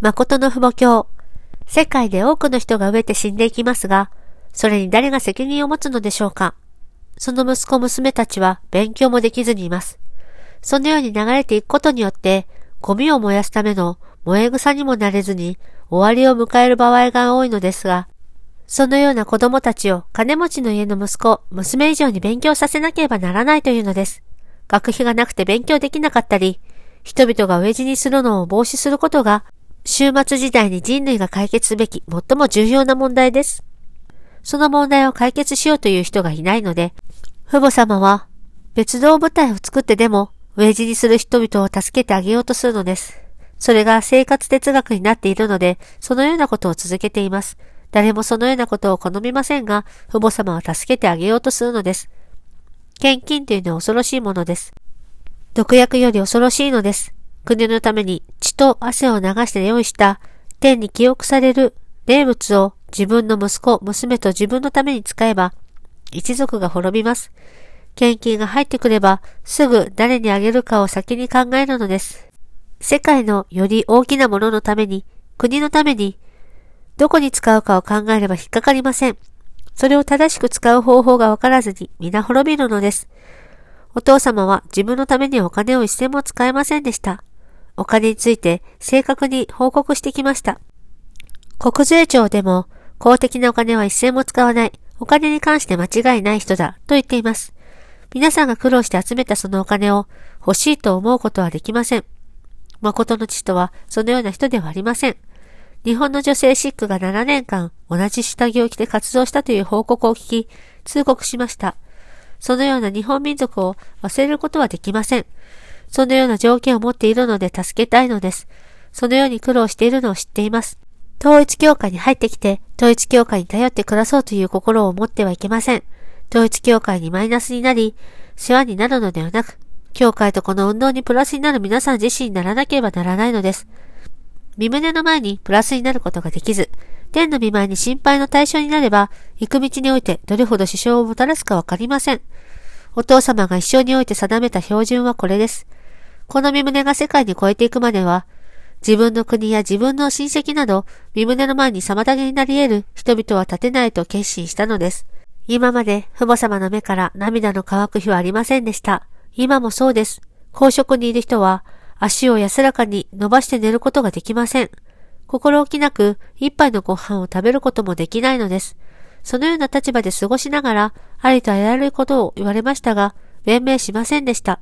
誠の父母教。世界で多くの人が飢えて死んでいきますが、それに誰が責任を持つのでしょうかその息子娘たちは勉強もできずにいます。そのように流れていくことによって、ゴミを燃やすための燃え草にもなれずに終わりを迎える場合が多いのですが、そのような子供たちを金持ちの家の息子、娘以上に勉強させなければならないというのです。学費がなくて勉強できなかったり、人々が飢え死にするのを防止することが、終末時代に人類が解決すべき最も重要な問題です。その問題を解決しようという人がいないので、父母様は別動部隊を作ってでも飢え死にする人々を助けてあげようとするのです。それが生活哲学になっているので、そのようなことを続けています。誰もそのようなことを好みませんが、父母様は助けてあげようとするのです。献金というのは恐ろしいものです。毒薬より恐ろしいのです。国のために血と汗を流して用意した天に記憶される名物を自分の息子、娘と自分のために使えば、一族が滅びます。献金が入ってくれば、すぐ誰にあげるかを先に考えるのです。世界のより大きなもののために、国のために、どこに使うかを考えれば引っかかりません。それを正しく使う方法がわからずに皆滅びるのです。お父様は自分のためにお金を一銭も使えませんでした。お金について正確に報告してきました。国税庁でも公的なお金は一銭も使わない、お金に関して間違いない人だと言っています。皆さんが苦労して集めたそのお金を欲しいと思うことはできません。誠の父とはそのような人ではありません。日本の女性シックが7年間同じ下着を着て活動したという報告を聞き、通告しました。そのような日本民族を忘れることはできません。そのような条件を持っているので助けたいのです。そのように苦労しているのを知っています。統一教会に入ってきて、統一教会に頼って暮らそうという心を持ってはいけません。統一教会にマイナスになり、世話になるのではなく、教会とこの運動にプラスになる皆さん自身にならなければならないのです。身胸の前にプラスになることができず、天の見舞いに心配の対象になれば、行く道においてどれほど支障をもたらすかわかりません。お父様が一生において定めた標準はこれです。この身胸が世界に超えていくまでは、自分の国や自分の親戚など、身胸の前に妨げになり得る人々は立てないと決心したのです。今まで父母様の目から涙の乾く日はありませんでした。今もそうです。公職にいる人は、足を安らかに伸ばして寝ることができません。心置きなく一杯のご飯を食べることもできないのです。そのような立場で過ごしながら、ありとあらゆることを言われましたが、弁明しませんでした。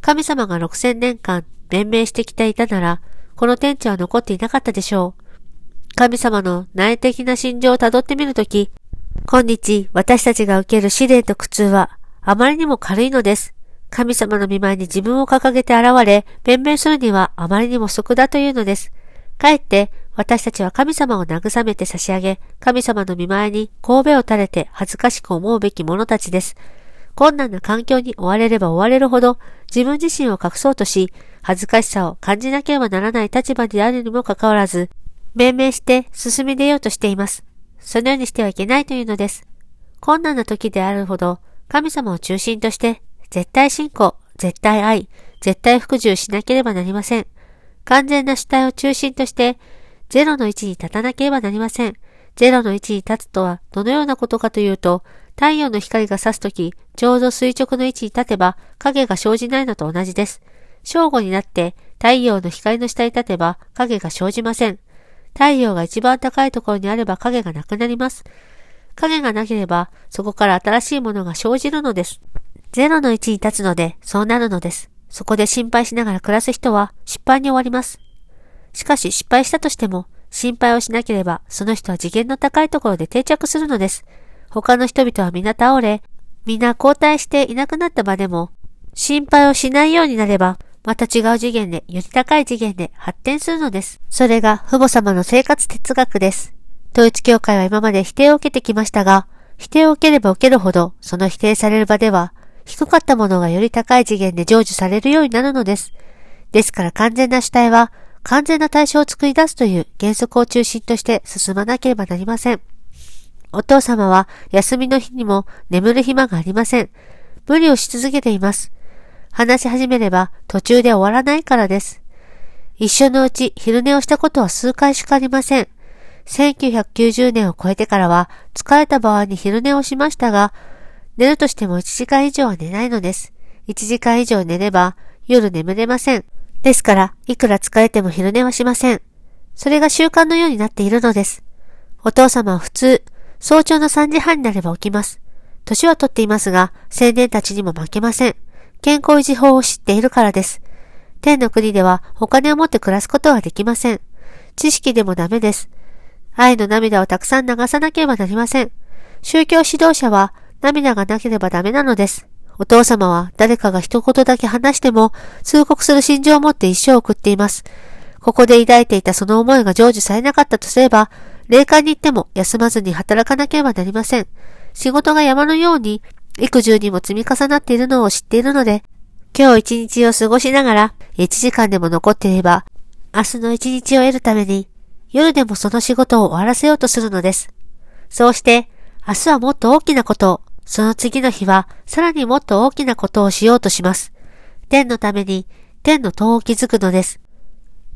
神様が6000年間弁明してきていたなら、この天地は残っていなかったでしょう。神様の内的な心情を辿ってみるとき、今日私たちが受ける試練と苦痛はあまりにも軽いのです。神様の見舞いに自分を掲げて現れ、弁明するにはあまりにも即だというのです。かえって私たちは神様を慰めて差し上げ、神様の見舞いに神戸を垂れて恥ずかしく思うべき者たちです。困難な環境に追われれば追われるほど、自分自身を隠そうとし、恥ずかしさを感じなければならない立場であるにもかかわらず、命名して進み出ようとしています。そのようにしてはいけないというのです。困難な時であるほど、神様を中心として絶対信仰、絶対愛、絶対服従しなければなりません。完全な主体を中心として、ゼロの位置に立たなければなりません。ゼロの位置に立つとはどのようなことかというと、太陽の光が差すとき、ちょうど垂直の位置に立てば影が生じないのと同じです。正午になって太陽の光の下に立てば影が生じません。太陽が一番高いところにあれば影がなくなります。影がなければそこから新しいものが生じるのです。ゼロの位置に立つので、そうなるのです。そこで心配しながら暮らす人は失敗に終わります。しかし失敗したとしても、心配をしなければ、その人は次元の高いところで定着するのです。他の人々は皆倒れ、皆交代していなくなった場でも、心配をしないようになれば、また違う次元で、より高い次元で発展するのです。それが父母様の生活哲学です。統一教会は今まで否定を受けてきましたが、否定を受ければ受けるほど、その否定される場では、低かったものがより高い次元で成就されるようになるのです。ですから完全な主体は完全な対象を作り出すという原則を中心として進まなければなりません。お父様は休みの日にも眠る暇がありません。無理をし続けています。話し始めれば途中で終わらないからです。一生のうち昼寝をしたことは数回しかありません。1990年を超えてからは疲れた場合に昼寝をしましたが、寝るとしても1時間以上は寝ないのです。1時間以上寝れば夜眠れません。ですから、いくら疲れても昼寝はしません。それが習慣のようになっているのです。お父様は普通、早朝の3時半になれば起きます。年はとっていますが、青年たちにも負けません。健康維持法を知っているからです。天の国ではお金を持って暮らすことはできません。知識でもダメです。愛の涙をたくさん流さなければなりません。宗教指導者は涙がなければダメなのです。お父様は誰かが一言だけ話しても通告する心情を持って一生を送っています。ここで抱いていたその思いが成就されなかったとすれば、霊界に行っても休まずに働かなければなりません。仕事が山のように育児にも積み重なっているのを知っているので、今日一日を過ごしながら1時間でも残っていれば、明日の一日を得るために夜でもその仕事を終わらせようとするのです。そうして、明日はもっと大きなことを、その次の日はさらにもっと大きなことをしようとします。天のために天の塔を築くのです。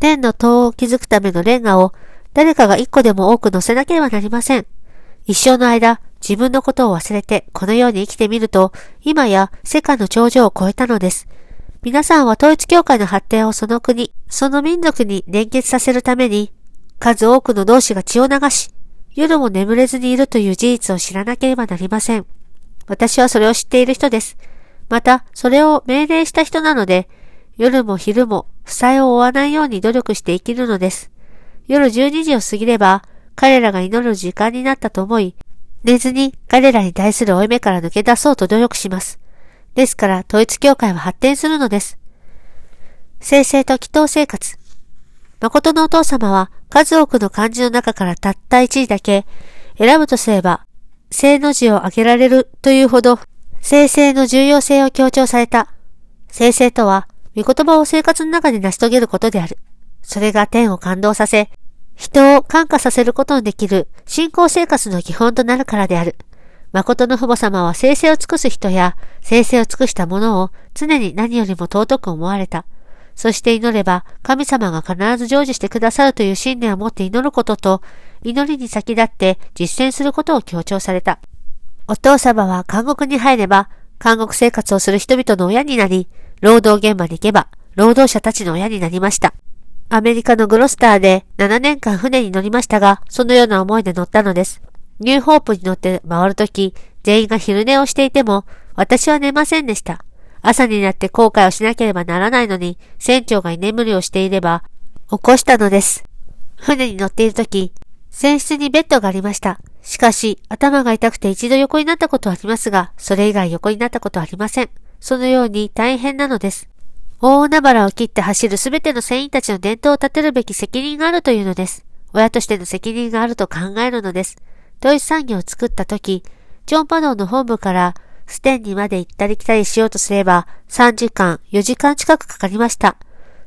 天の塔を築くためのレンガを誰かが一個でも多く乗せなければなりません。一生の間、自分のことを忘れてこのように生きてみると、今や世界の頂上を超えたのです。皆さんは統一教会の発展をその国、その民族に連結させるために、数多くの同志が血を流し、夜も眠れずにいるという事実を知らなければなりません。私はそれを知っている人です。また、それを命令した人なので、夜も昼も負債を負わないように努力して生きるのです。夜12時を過ぎれば、彼らが祈る時間になったと思い、寝ずに彼らに対する負い目から抜け出そうと努力します。ですから、統一教会は発展するのです。生成と祈祷生活。誠のお父様は数多くの漢字の中からたった一字だけ選ぶとすれば正の字を挙げられるというほど、生成の重要性を強調された。生成とは、御言葉を生活の中で成し遂げることである。それが天を感動させ、人を感化させることのできる信仰生活の基本となるからである。誠の父母様は生成を尽くす人や生成を尽くしたものを常に何よりも尊く思われた。そして祈れば神様が必ず成就してくださるという信念を持って祈ることと祈りに先立って実践することを強調された。お父様は監獄に入れば、監獄生活をする人々の親になり、労働現場に行けば、労働者たちの親になりました。アメリカのグロスターで7年間船に乗りましたが、そのような思いで乗ったのです。ニューホープに乗って回るとき、全員が昼寝をしていても、私は寝ませんでした。朝になって後悔をしなければならないのに、船長が居眠りをしていれば、起こしたのです。船に乗っているとき、船室にベッドがありました。しかし、頭が痛くて一度横になったことはありますが、それ以外横になったことはありません。そのように大変なのです。大海原を切って走るすべての船員たちの伝統を立てるべき責任があるというのです。親としての責任があると考えるのです。ドイツ産業を作った時、ジョンパドーの本部からステンにまで行ったり来たりしようとすれば、3時間、4時間近くかかりました。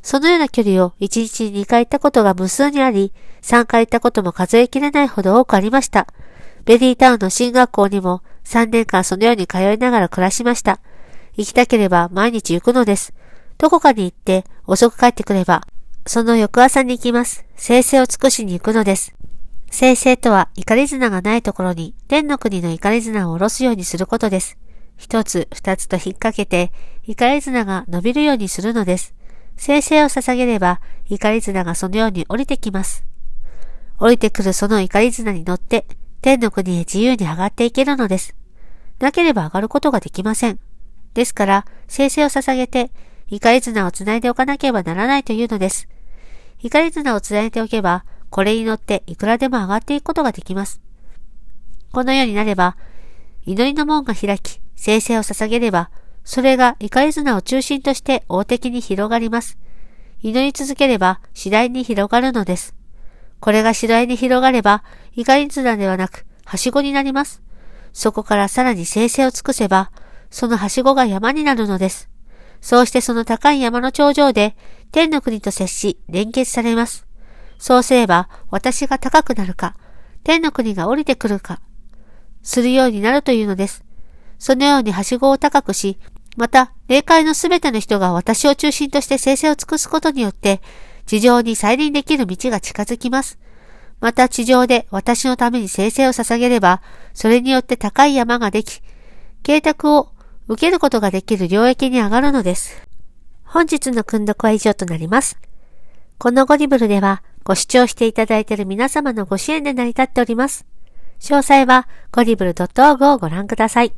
そのような距離を1日に2回行ったことが無数にあり、3回行ったことも数えきれないほど多くありました。ベリータウンの進学校にも3年間そのように通いながら暮らしました。行きたければ毎日行くのです。どこかに行って遅く帰ってくれば、その翌朝に行きます。生成を尽くしに行くのです。生成とは怒り綱がないところに天の国の怒り綱を下ろすようにすることです。一つ二つと引っ掛けて怒り綱が伸びるようにするのです。生成を捧げれば、怒り綱がそのように降りてきます。降りてくるその怒り綱に乗って、天の国へ自由に上がっていけるのです。なければ上がることができません。ですから、生成を捧げて、怒り綱をつないでおかなければならないというのです。怒り綱をつないでおけば、これに乗っていくらでも上がっていくことができます。このようになれば、祈りの門が開き、生成を捧げれば、それが怒り綱を中心として大的に広がります。祈り続ければ次第に広がるのです。これが次第に広がれば、怒り綱ではなく、はしごになります。そこからさらに生成を尽くせば、そのはしごが山になるのです。そうしてその高い山の頂上で、天の国と接し、連結されます。そうすれば、私が高くなるか、天の国が降りてくるか、するようになるというのです。そのようにはしごを高くし、また、霊界のすべての人が私を中心として生成を尽くすことによって、地上に再臨できる道が近づきます。また地上で私のために生成を捧げれば、それによって高い山ができ、計画を受けることができる領域に上がるのです。本日の訓読は以上となります。このゴリブルでは、ご視聴していただいている皆様のご支援で成り立っております。詳細はゴリブル .org をご覧ください。